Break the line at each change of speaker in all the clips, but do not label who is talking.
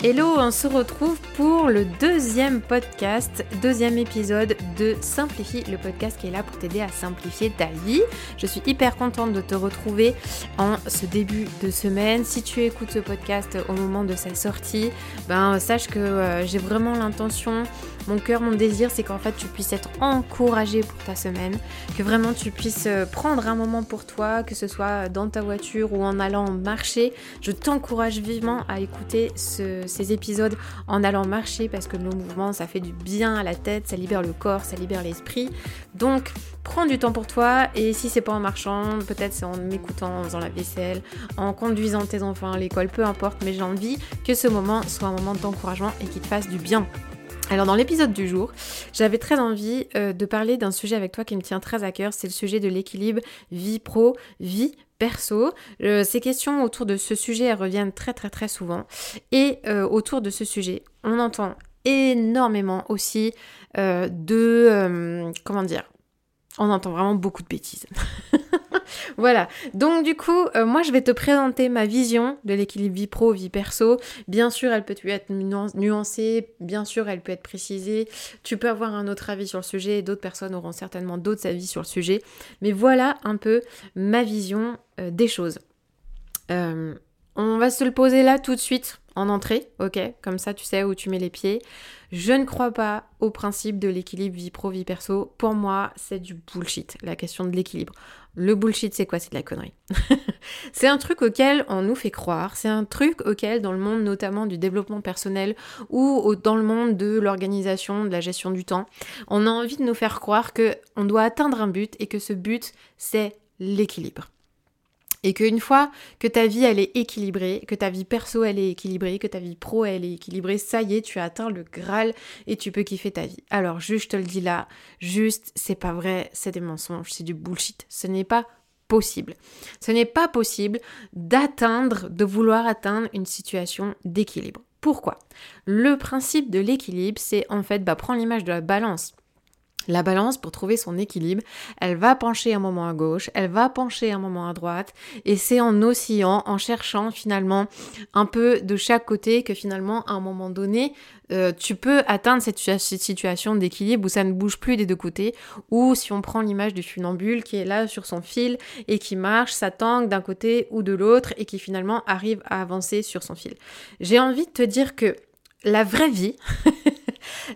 Hello, on se retrouve pour le deuxième podcast, deuxième épisode de Simplifie, le podcast qui est là pour t'aider à simplifier ta vie. Je suis hyper contente de te retrouver en ce début de semaine. Si tu écoutes ce podcast au moment de sa sortie, ben sache que euh, j'ai vraiment l'intention mon cœur, mon désir, c'est qu'en fait tu puisses être encouragé pour ta semaine, que vraiment tu puisses euh, prendre un moment pour toi, que ce soit dans ta voiture ou en allant marcher. Je t'encourage vivement à écouter ces épisodes en allant marcher parce que le mouvement, ça fait du bien à la tête, ça libère le corps, ça libère l'esprit. Donc, prends du temps pour toi et si c'est pas en marchant, peut-être c'est en m'écoutant, en faisant la vaisselle, en conduisant tes enfants à l'école, peu importe, mais j'ai envie que ce moment soit un moment d'encouragement et qui te fasse du bien. Alors dans l'épisode du jour, j'avais très envie euh, de parler d'un sujet avec toi qui me tient très à cœur, c'est le sujet de l'équilibre vie pro, vie perso. Euh, ces questions autour de ce sujet, reviennent très très très souvent. Et euh, autour de ce sujet, on entend énormément aussi de... comment dire On entend vraiment beaucoup de bêtises. voilà. Donc du coup, euh, moi je vais te présenter ma vision de l'équilibre vie pro, vie perso. Bien sûr, elle peut être nuancée, bien sûr, elle peut être précisée. Tu peux avoir un autre avis sur le sujet, d'autres personnes auront certainement d'autres avis sur le sujet. Mais voilà un peu ma vision euh, des choses. Euh, on va se le poser là tout de suite en entrée, ok? Comme ça, tu sais où tu mets les pieds. Je ne crois pas au principe de l'équilibre vie pro, vie perso. Pour moi, c'est du bullshit, la question de l'équilibre. Le bullshit, c'est quoi? C'est de la connerie. c'est un truc auquel on nous fait croire. C'est un truc auquel, dans le monde notamment du développement personnel ou dans le monde de l'organisation, de la gestion du temps, on a envie de nous faire croire que on doit atteindre un but et que ce but, c'est l'équilibre. Et qu'une fois que ta vie elle est équilibrée, que ta vie perso elle est équilibrée, que ta vie pro elle est équilibrée, ça y est, tu as atteint le Graal et tu peux kiffer ta vie. Alors juste, je te le dis là, juste, c'est pas vrai, c'est des mensonges, c'est du bullshit. Ce n'est pas possible. Ce n'est pas possible d'atteindre, de vouloir atteindre une situation d'équilibre. Pourquoi? Le principe de l'équilibre, c'est en fait, bah, prends l'image de la balance. La balance, pour trouver son équilibre, elle va pencher un moment à gauche, elle va pencher un moment à droite, et c'est en oscillant, en cherchant finalement un peu de chaque côté que finalement, à un moment donné, euh, tu peux atteindre cette, situation d'équilibre où ça ne bouge plus des deux côtés, ou si on prend l'image du funambule qui est là sur son fil et qui marche, ça tangue d'un côté ou de l'autre, et qui finalement arrive à avancer sur son fil. J'ai envie de te dire que la vraie vie,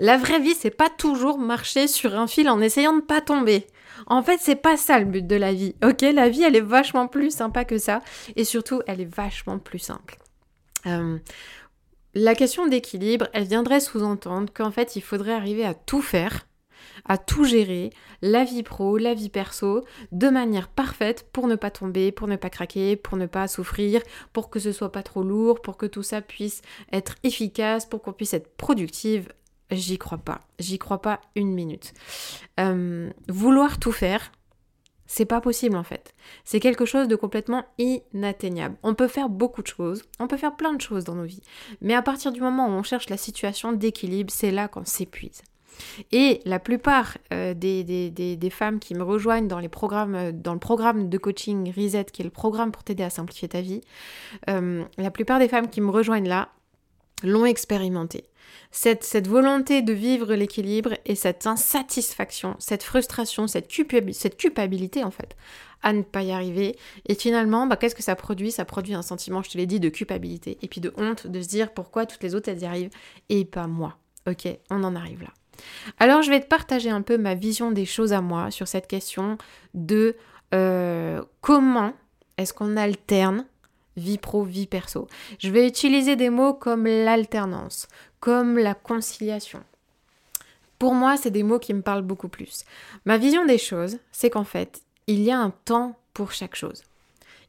La vraie vie, c'est pas toujours marcher sur un fil en essayant de pas tomber. En fait, c'est pas ça le but de la vie. Ok, la vie, elle est vachement plus sympa que ça. Et surtout, elle est vachement plus simple. Euh, la question d'équilibre, elle viendrait sous-entendre qu'en fait, il faudrait arriver à tout faire, à tout gérer, la vie pro, la vie perso, de manière parfaite pour ne pas tomber, pour ne pas craquer, pour ne pas souffrir, pour que ce soit pas trop lourd, pour que tout ça puisse être efficace, pour qu'on puisse être productive, J'y crois pas. J'y crois pas une minute. Euh, vouloir tout faire, c'est pas possible en fait. C'est quelque chose de complètement inatteignable. On peut faire beaucoup de choses, on peut faire plein de choses dans nos vies. Mais à partir du moment où on cherche la situation d'équilibre, c'est là qu'on s'épuise. Et la plupart euh, des, femmes qui me rejoignent euh, dans le programme de coaching Reset, qui est le programme pour t'aider à simplifier ta vie, la plupart des femmes qui me rejoignent là l'ont expérimenté. Cette, cette, volonté de vivre l'équilibre et cette insatisfaction, cette frustration, cette, culpabilité en fait, à ne pas y arriver. Et finalement, bah, qu'est-ce que ça produit? Ça produit un sentiment, je te l'ai dit, de culpabilité et puis de honte, de se dire pourquoi toutes les autres elles y arrivent et pas moi. Ok, on en arrive là. Alors je vais te partager un peu ma vision des choses à moi sur cette question de euh, comment est-ce qu'on alterne vie pro, vie perso? Je vais utiliser des mots comme l'alternance, comme la conciliation. Pour moi, c'est des mots qui me parlent beaucoup plus. Ma vision des choses, c'est qu'en fait, il y a un temps pour chaque chose.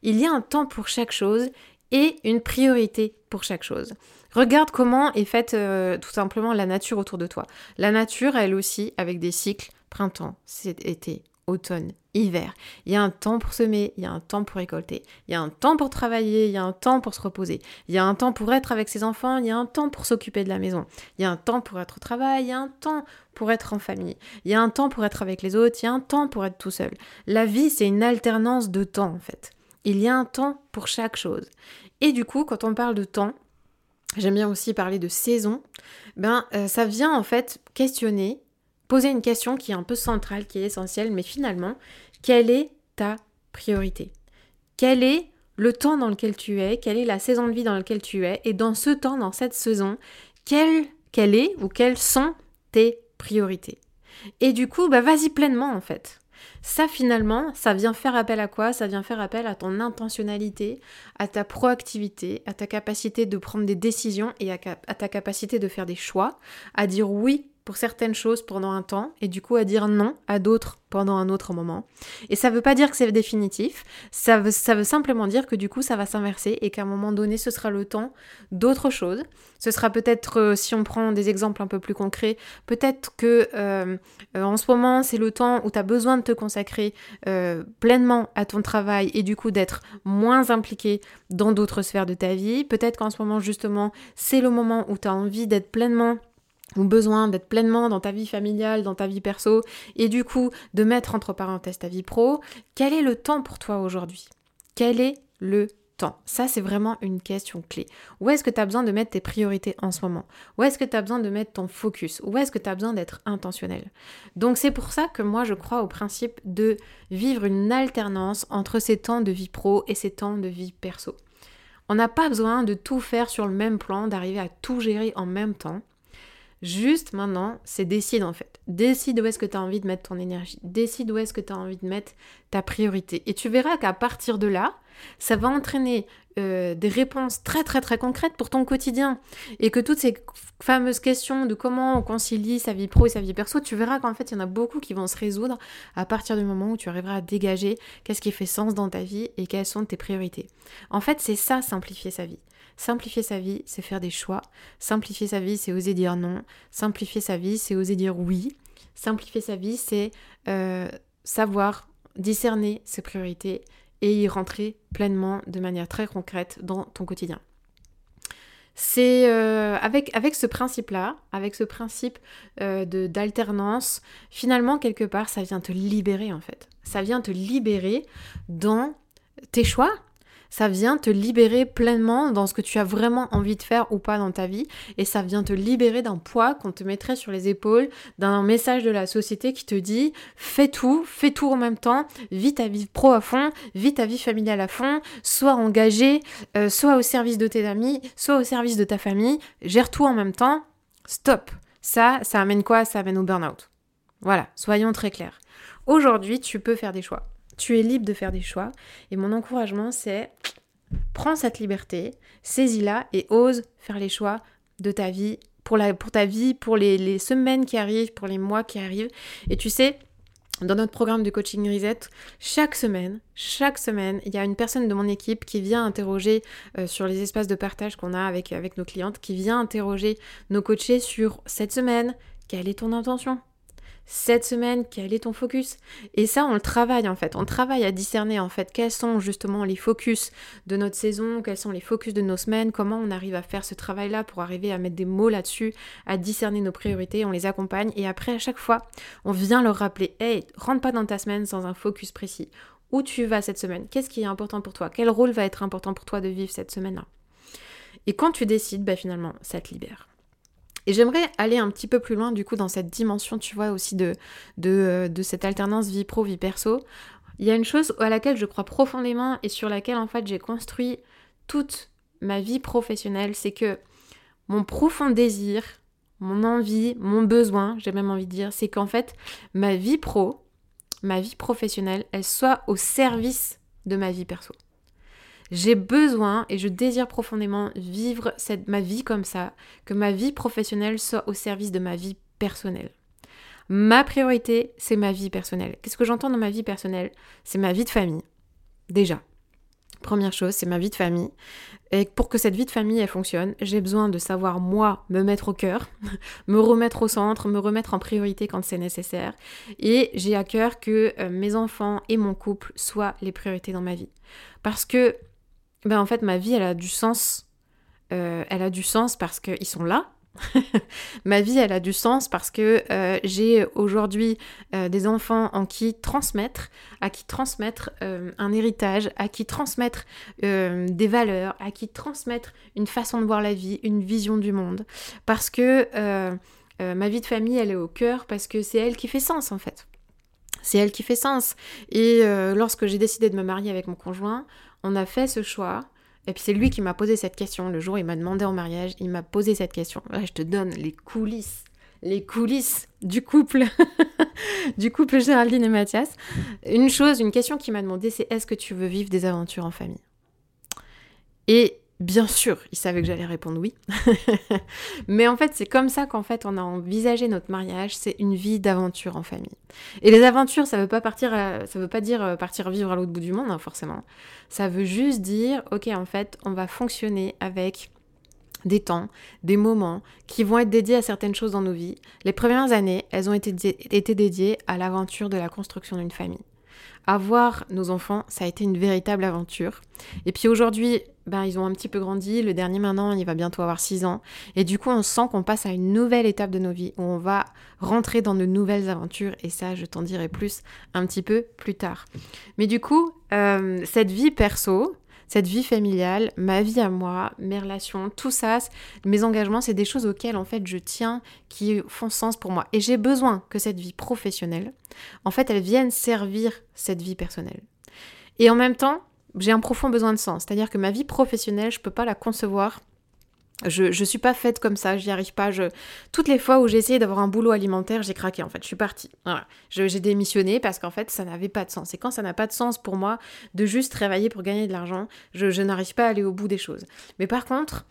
Il y a un temps pour chaque chose et une priorité pour chaque chose. Regarde comment est faite euh, tout simplement la nature autour de toi. La nature, elle aussi, avec des cycles, printemps, été, automne, hiver. Il y a un temps pour semer, il y a un temps pour récolter, il y a un temps pour travailler, il y a un temps pour se reposer, il y a un temps pour être avec ses enfants, il y a un temps pour s'occuper de la maison, il y a un temps pour être au travail, il y a un temps pour être en famille, il y a un temps pour être avec les autres, il y a un temps pour être tout seul. La vie, c'est une alternance de temps en fait. Il y a un temps pour chaque chose. Et du coup, quand on parle de temps, j'aime bien aussi parler de saison, ben euh, ça vient en fait questionner, poser une question qui est un peu centrale, qui est essentielle, mais finalement, quelle est ta priorité? Quel est le temps dans lequel tu es? Quelle est la saison de vie dans laquelle tu es? Et dans ce temps, dans cette saison, quelle, quelle est ou quelles sont tes priorités? Et du coup, bah vas-y pleinement en fait. Ça finalement, ça vient faire appel à quoi? Ça vient faire appel à ton intentionnalité, à ta proactivité, à ta capacité de prendre des décisions et à, à ta capacité de faire des choix, à dire oui pour certaines choses pendant un temps et du coup à dire non à d'autres pendant un autre moment. Et ça veut pas dire que c'est définitif, ça veut, simplement dire que du coup ça va s'inverser et qu'à un moment donné ce sera le temps d'autres choses. Ce sera peut-être, euh, si on prend des exemples un peu plus concrets, peut-être que euh, euh, en ce moment c'est le temps où tu as besoin de te consacrer pleinement à ton travail et du coup d'être moins impliqué dans d'autres sphères de ta vie. Peut-être qu'en ce moment justement c'est le moment où tu as envie d'être pleinement ou besoin d'être pleinement dans ta vie familiale, dans ta vie perso, et du coup de mettre entre parenthèses ta vie pro, quel est le temps pour toi aujourd'hui? Quel est le temps? Ça, c'est vraiment une question clé. Où est-ce que tu as besoin de mettre tes priorités en ce moment? Où est-ce que tu as besoin de mettre ton focus? Où est-ce que tu as besoin d'être intentionnel? Donc c'est pour ça que moi je crois au principe de vivre une alternance entre ces temps de vie pro et ces temps de vie perso. On n'a pas besoin de tout faire sur le même plan, d'arriver à tout gérer en même temps. Juste maintenant, c'est décide en fait. Décide où est-ce que tu as envie de mettre ton énergie. Décide où est-ce que tu as envie de mettre ta priorité. Et tu verras qu'à partir de là, ça va entraîner euh, des réponses très très très concrètes pour ton quotidien. Et que toutes ces fameuses questions de comment on concilie sa vie pro et sa vie perso, tu verras qu'en fait, il y en a beaucoup qui vont se résoudre à partir du moment où tu arriveras à dégager qu'est-ce qui fait sens dans ta vie et quelles sont tes priorités. En fait, c'est ça, simplifier sa vie. Simplifier sa vie, c'est faire des choix. Simplifier sa vie, c'est oser dire non. Simplifier sa vie, c'est oser dire oui. Simplifier sa vie, c'est euh, savoir discerner ses priorités et y rentrer pleinement de manière très concrète dans ton quotidien. C'est euh, avec, ce principe-là, avec ce principe euh, d'alternance, finalement, quelque part, ça vient te libérer en fait. Ça vient te libérer dans tes choix, ça vient te libérer pleinement dans ce que tu as vraiment envie de faire ou pas dans ta vie, et ça vient te libérer d'un poids qu'on te mettrait sur les épaules, d'un message de la société qui te dit fais tout, fais tout en même temps, vis ta vie pro à fond, vis ta vie familiale à fond, sois engagé, euh, soit au service de tes amis, soit au service de ta famille, gère tout en même temps, stop. Ça, ça amène quoi? Ça amène au burn-out. Voilà, soyons très clairs. Aujourd'hui, tu peux faire des choix. Tu es libre de faire des choix. Et mon encouragement, c'est prends cette liberté, saisis-la et ose faire les choix de ta vie, pour, ta vie, pour les, les semaines qui arrivent, pour les mois qui arrivent. Et tu sais, dans notre programme de coaching Reset, chaque semaine, chaque semaine, il y a une personne de mon équipe qui vient interroger euh, sur les espaces de partage qu'on a avec, avec nos clientes, qui vient interroger nos coachés sur cette semaine, quelle est ton intention? Cette semaine, quel est ton focus? Et ça, on le travaille en fait. On travaille à discerner en fait quels sont justement les focus de notre saison, quels sont les focus de nos semaines, comment on arrive à faire ce travail-là pour arriver à mettre des mots là-dessus, à discerner nos priorités, on les accompagne et après à chaque fois, on vient leur rappeler hey, rentre pas dans ta semaine sans un focus précis. Où tu vas cette semaine? Qu'est-ce qui est important pour toi? Quel rôle va être important pour toi de vivre cette semaine-là? Et quand tu décides, bah, finalement, ça te libère. Et j'aimerais aller un petit peu plus loin du coup dans cette dimension, tu vois, aussi de, euh, cette alternance vie pro, vie perso. Il y a une chose à laquelle je crois profondément et sur laquelle en fait j'ai construit toute ma vie professionnelle, c'est que mon profond désir, mon envie, mon besoin, j'ai même envie de dire, c'est qu'en fait ma vie pro, ma vie professionnelle, elle soit au service de ma vie perso. J'ai besoin et je désire profondément vivre ma vie comme ça, que ma vie professionnelle soit au service de ma vie personnelle. Ma priorité, c'est ma vie personnelle. Qu'est-ce que j'entends dans ma vie personnelle? C'est ma vie de famille. Déjà. Première chose, c'est ma vie de famille. Et pour que cette vie de famille elle fonctionne, j'ai besoin de savoir moi me mettre au cœur, me remettre au centre, me remettre en priorité quand c'est nécessaire. Et j'ai à cœur que euh, mes enfants et mon couple soient les priorités dans ma vie. Parce que ben en fait ma vie elle a du sens. Euh, elle a du sens parce qu'ils sont là, ma vie, elle a du sens parce que euh, j'ai aujourd'hui euh, des enfants en qui transmettre, à qui transmettre un héritage, à qui transmettre des valeurs, à qui transmettre une façon de voir la vie, une vision du monde. Parce que ma vie de famille, elle est au cœur parce que c'est elle qui fait sens en fait. C'est elle qui fait sens. Et lorsque j'ai décidé de me marier avec mon conjoint, on a fait ce choix et puis c'est lui qui m'a posé cette question. Le jour où il m'a demandé en mariage, il m'a posé cette question. Je te donne les coulisses, les coulisses du couple, du couple Géraldine et Mathias. Une chose, une question qu'il m'a demandé, c'est est-ce que tu veux vivre des aventures en famille? Et Bien sûr, il savait que j'allais répondre oui. Mais en fait, c'est comme ça qu'en fait, on a envisagé notre mariage, c'est une vie d'aventure en famille. Et les aventures, ça veut pas partir, ça veut pas dire euh, partir vivre à l'autre bout du monde, hein, forcément. Ça veut juste dire, ok, en fait, on va fonctionner avec des temps, des moments qui vont être dédiés à certaines choses dans nos vies. Les premières années, elles ont été dédiées à l'aventure de la construction d'une famille avoir nos enfants, ça a été une véritable aventure. Et puis aujourd'hui, ben, ils ont un petit peu grandi. Le dernier maintenant, il va bientôt avoir 6 ans. Et du coup, on sent qu'on passe à une nouvelle étape de nos vies où on va rentrer dans de nouvelles aventures. Et ça, je t'en dirai plus un petit peu plus tard. Mais du coup, euh, cette vie perso, cette vie familiale, ma vie à moi, mes relations, tout ça, mes engagements, c'est des choses auxquelles en fait je tiens, qui font sens pour moi. Et j'ai besoin que cette vie professionnelle, en fait, elle vienne servir cette vie personnelle. Et en même temps, j'ai un profond besoin de sens. C'est-à-dire que ma vie professionnelle, je ne peux pas la concevoir je, ne suis pas faite comme ça, j'y arrive pas. Je... Toutes les fois où j'ai essayé d'avoir un boulot alimentaire, j'ai craqué en fait, je suis partie. J'ai démissionné parce qu'en fait ça n'avait pas de sens. Et quand ça n'a pas de sens pour moi de juste travailler pour gagner de l'argent, je, n'arrive pas à aller au bout des choses. Mais par contre,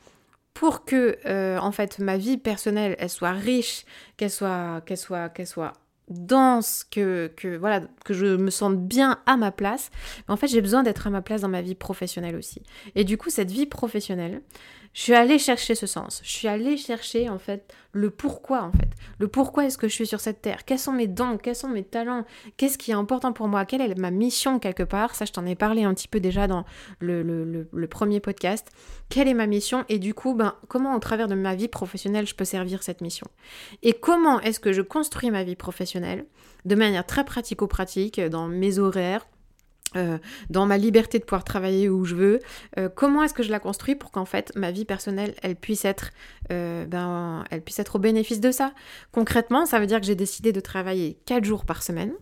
pour que euh, en fait ma vie personnelle elle soit riche, qu'elle soit, soit, soit dense, que, que, voilà, que je me sente bien à ma place, en fait j'ai besoin d'être à ma place dans ma vie professionnelle aussi. Et du coup cette vie professionnelle, je suis allée chercher ce sens. Je suis allée chercher en fait le pourquoi en fait. Le pourquoi est-ce que je suis sur cette terre? Quels sont mes dons Quels sont mes talents? Qu'est-ce qui est important pour moi? Quelle est ma mission quelque part? Ça, je t'en ai parlé un petit peu déjà dans le, premier podcast. Quelle est ma mission? Et du coup, ben, comment au travers de ma vie professionnelle je peux servir cette mission? Et comment est-ce que je construis ma vie professionnelle de manière très pratico-pratique dans mes horaires euh, dans ma liberté de pouvoir travailler où je veux, euh, comment est-ce que je la construis pour qu'en fait ma vie personnelle elle puisse être euh, ben, elle puisse être au bénéfice de ça? Concrètement, ça veut dire que j'ai décidé de travailler 4 jours par semaine,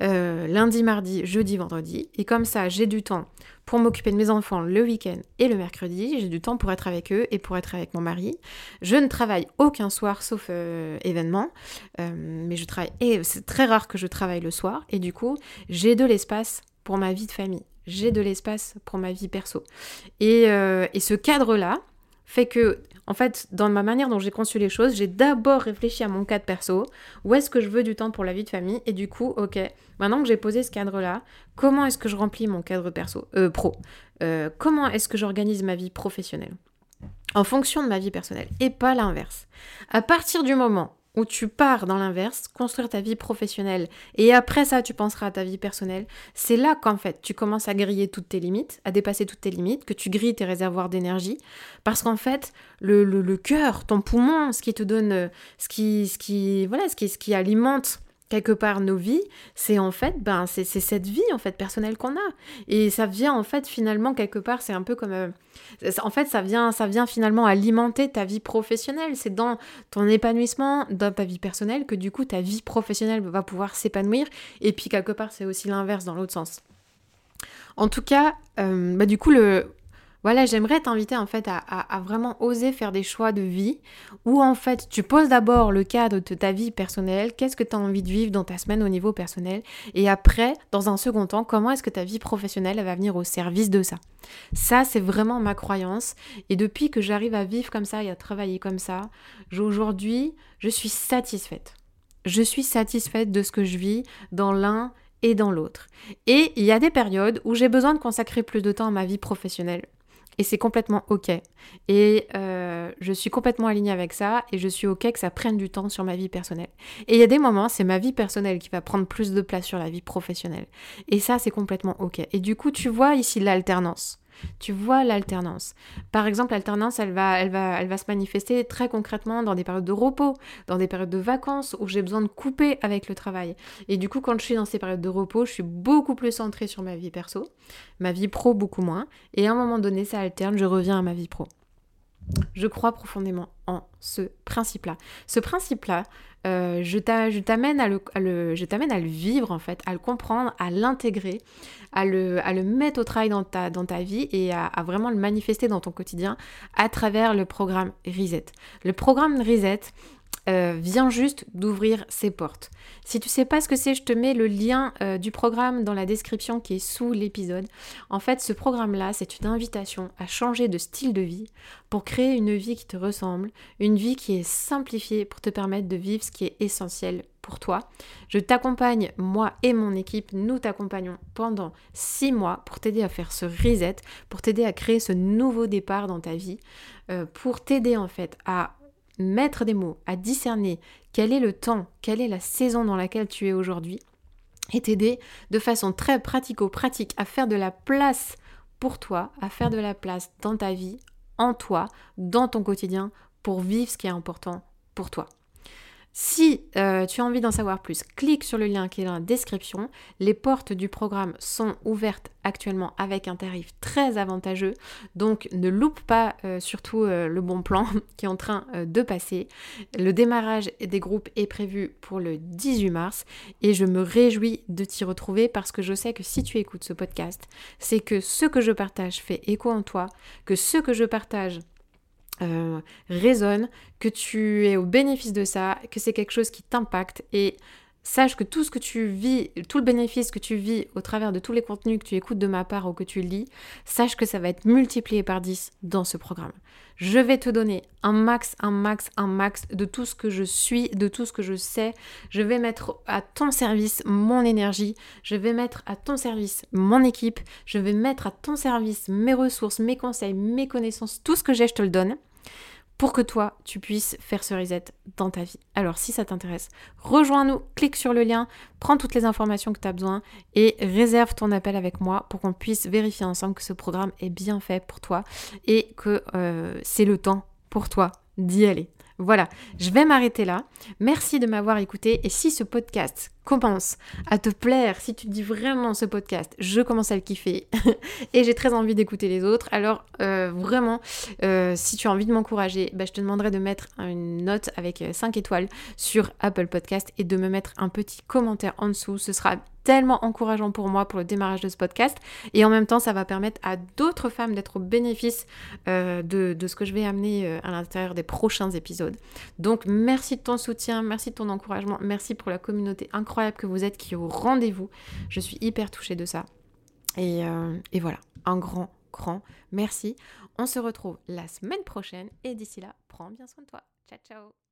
lundi, mardi, jeudi, vendredi, et comme ça j'ai du temps pour m'occuper de mes enfants le week-end et le mercredi, j'ai du temps pour être avec eux et pour être avec mon mari. Je ne travaille aucun soir sauf événement, mais je travaille et c'est très rare que je travaille le soir et du coup j'ai de l'espace ma vie de famille. J'ai de l'espace pour ma vie perso. Et, euh, et ce cadre-là fait que, en fait, dans ma manière dont j'ai conçu les choses, j'ai d'abord réfléchi à mon cadre perso. Où est-ce que je veux du temps pour la vie de famille? Et du coup, ok, maintenant que j'ai posé ce cadre-là, comment est-ce que je remplis mon cadre perso, euh, pro euh, Comment est-ce que j'organise ma vie professionnelle? En fonction de ma vie personnelle et pas l'inverse. À partir du moment où tu pars dans l'inverse, construire ta vie professionnelle, et après ça, tu penseras à ta vie personnelle, c'est là qu'en fait, tu commences à griller toutes tes limites, à dépasser toutes tes limites, que tu grilles tes réservoirs d'énergie, parce qu'en fait, le, le, cœur, ton poumon, ce qui te donne, euh, ce qui, ce qui, voilà, ce qui, ce qui alimente quelque part nos vies, c'est en fait, ben, c'est cette vie en fait personnelle qu'on a. Et ça vient en fait finalement quelque part, c'est un peu comme, euh, en fait, ça vient, ça vient finalement alimenter ta vie professionnelle. C'est dans ton épanouissement, dans ta vie personnelle, que du coup ta vie professionnelle va pouvoir s'épanouir. Et puis quelque part, c'est aussi l'inverse dans l'autre sens. En tout cas, euh, bah, du coup, le, voilà, j'aimerais t'inviter en fait à, vraiment oser faire des choix de vie où en fait tu poses d'abord le cadre de ta vie personnelle, qu'est-ce que tu as envie de vivre dans ta semaine au niveau personnel et après, dans un second temps, comment est-ce que ta vie professionnelle va venir au service de ça. Ça, c'est vraiment ma croyance et depuis que j'arrive à vivre comme ça et à travailler comme ça, aujourd'hui, je suis satisfaite. Je suis satisfaite de ce que je vis dans l'un et dans l'autre. Et il y a des périodes où j'ai besoin de consacrer plus de temps à ma vie professionnelle et c'est complètement ok. Et euh, je suis complètement alignée avec ça et je suis ok que ça prenne du temps sur ma vie personnelle. Et il y a des moments, c'est ma vie personnelle qui va prendre plus de place sur la vie professionnelle. Et ça, c'est complètement ok. Et du coup, tu vois ici l'alternance. Tu vois l'alternance. Par exemple, l'alternance, elle va, elle, va, elle va se manifester très concrètement dans des périodes de repos, dans des périodes de vacances où j'ai besoin de couper avec le travail. Et du coup, quand je suis dans ces périodes de repos, je suis beaucoup plus centrée sur ma vie perso, ma vie pro beaucoup moins. Et à un moment donné, ça alterne, je reviens à ma vie pro. Je crois profondément en ce principe-là. Ce principe-là, euh, je t'amène à, le, à le vivre en fait, à le comprendre, à l'intégrer, à le, à le mettre au travail dans ta, dans ta vie et à, à, vraiment le manifester dans ton quotidien à travers le programme Reset. Le programme Reset, euh, vient juste d'ouvrir ses portes. Si tu sais pas ce que c'est, je te mets le lien euh, du programme dans la description qui est sous l'épisode. En fait, ce programme-là, c'est une invitation à changer de style de vie pour créer une vie qui te ressemble, une vie qui est simplifiée pour te permettre de vivre ce qui est essentiel pour toi. Je t'accompagne, moi et mon équipe, nous t'accompagnons pendant six mois pour t'aider à faire ce reset, pour t'aider à créer ce nouveau départ dans ta vie, euh, pour t'aider en fait à mettre des mots, à discerner quel est le temps, quelle est la saison dans laquelle tu es aujourd'hui, et t'aider de façon très pratico-pratique à faire de la place pour toi, à faire de la place dans ta vie, en toi, dans ton quotidien, pour vivre ce qui est important pour toi. Si euh, tu as envie d'en savoir plus, clique sur le lien qui est dans la description. Les portes du programme sont ouvertes actuellement avec un tarif très avantageux. Donc ne loupe pas euh, surtout euh, le bon plan qui est en train de passer. Le démarrage des groupes est prévu pour le 18 mars et je me réjouis de t'y retrouver parce que je sais que si tu écoutes ce podcast, c'est que ce que je partage fait écho en toi, que ce que je partage euh, résonne, que tu es au bénéfice de ça, que c'est quelque chose qui t'impacte et sache que tout ce que tu vis, tout le bénéfice que tu vis au travers de tous les contenus que tu écoutes de ma part ou que tu lis, sache que ça va être multiplié par 10 dans ce programme. Je vais te donner un max, un max, un max de tout ce que je suis, de tout ce que je sais. Je vais mettre à ton service mon énergie, je vais mettre à ton service mon équipe, je vais mettre à ton service mes ressources, mes conseils, mes connaissances, tout ce que j'ai, je te le donne pour que toi, tu puisses faire ce reset dans ta vie. Alors si ça t'intéresse, rejoins-nous, clique sur le lien, prends toutes les informations que tu as besoin et réserve ton appel avec moi pour qu'on puisse vérifier ensemble que ce programme est bien fait pour toi et que euh, c'est le temps pour toi d'y aller. Voilà, je vais m'arrêter là. Merci de m'avoir écouté et si ce podcast commence à te plaire, si tu dis vraiment ce podcast, je commence à le kiffer et j'ai très envie d'écouter les autres, alors euh, vraiment, euh, si tu as envie de m'encourager, bah, je te demanderai de mettre une note avec 5 euh, étoiles sur Apple Podcast et de me mettre un petit commentaire en dessous. Ce sera tellement encourageant pour moi pour le démarrage de ce podcast et en même temps ça va permettre à d'autres femmes d'être au bénéfice de, de, ce que je vais amener à l'intérieur des prochains épisodes. Donc merci de ton soutien, merci de ton encouragement, merci pour la communauté que vous êtes qui est au rendez-vous. Je suis hyper touchée de ça. Et, euh, et voilà, un grand, grand merci. On se retrouve la semaine prochaine et d'ici là, prends bien soin de toi. Ciao, ciao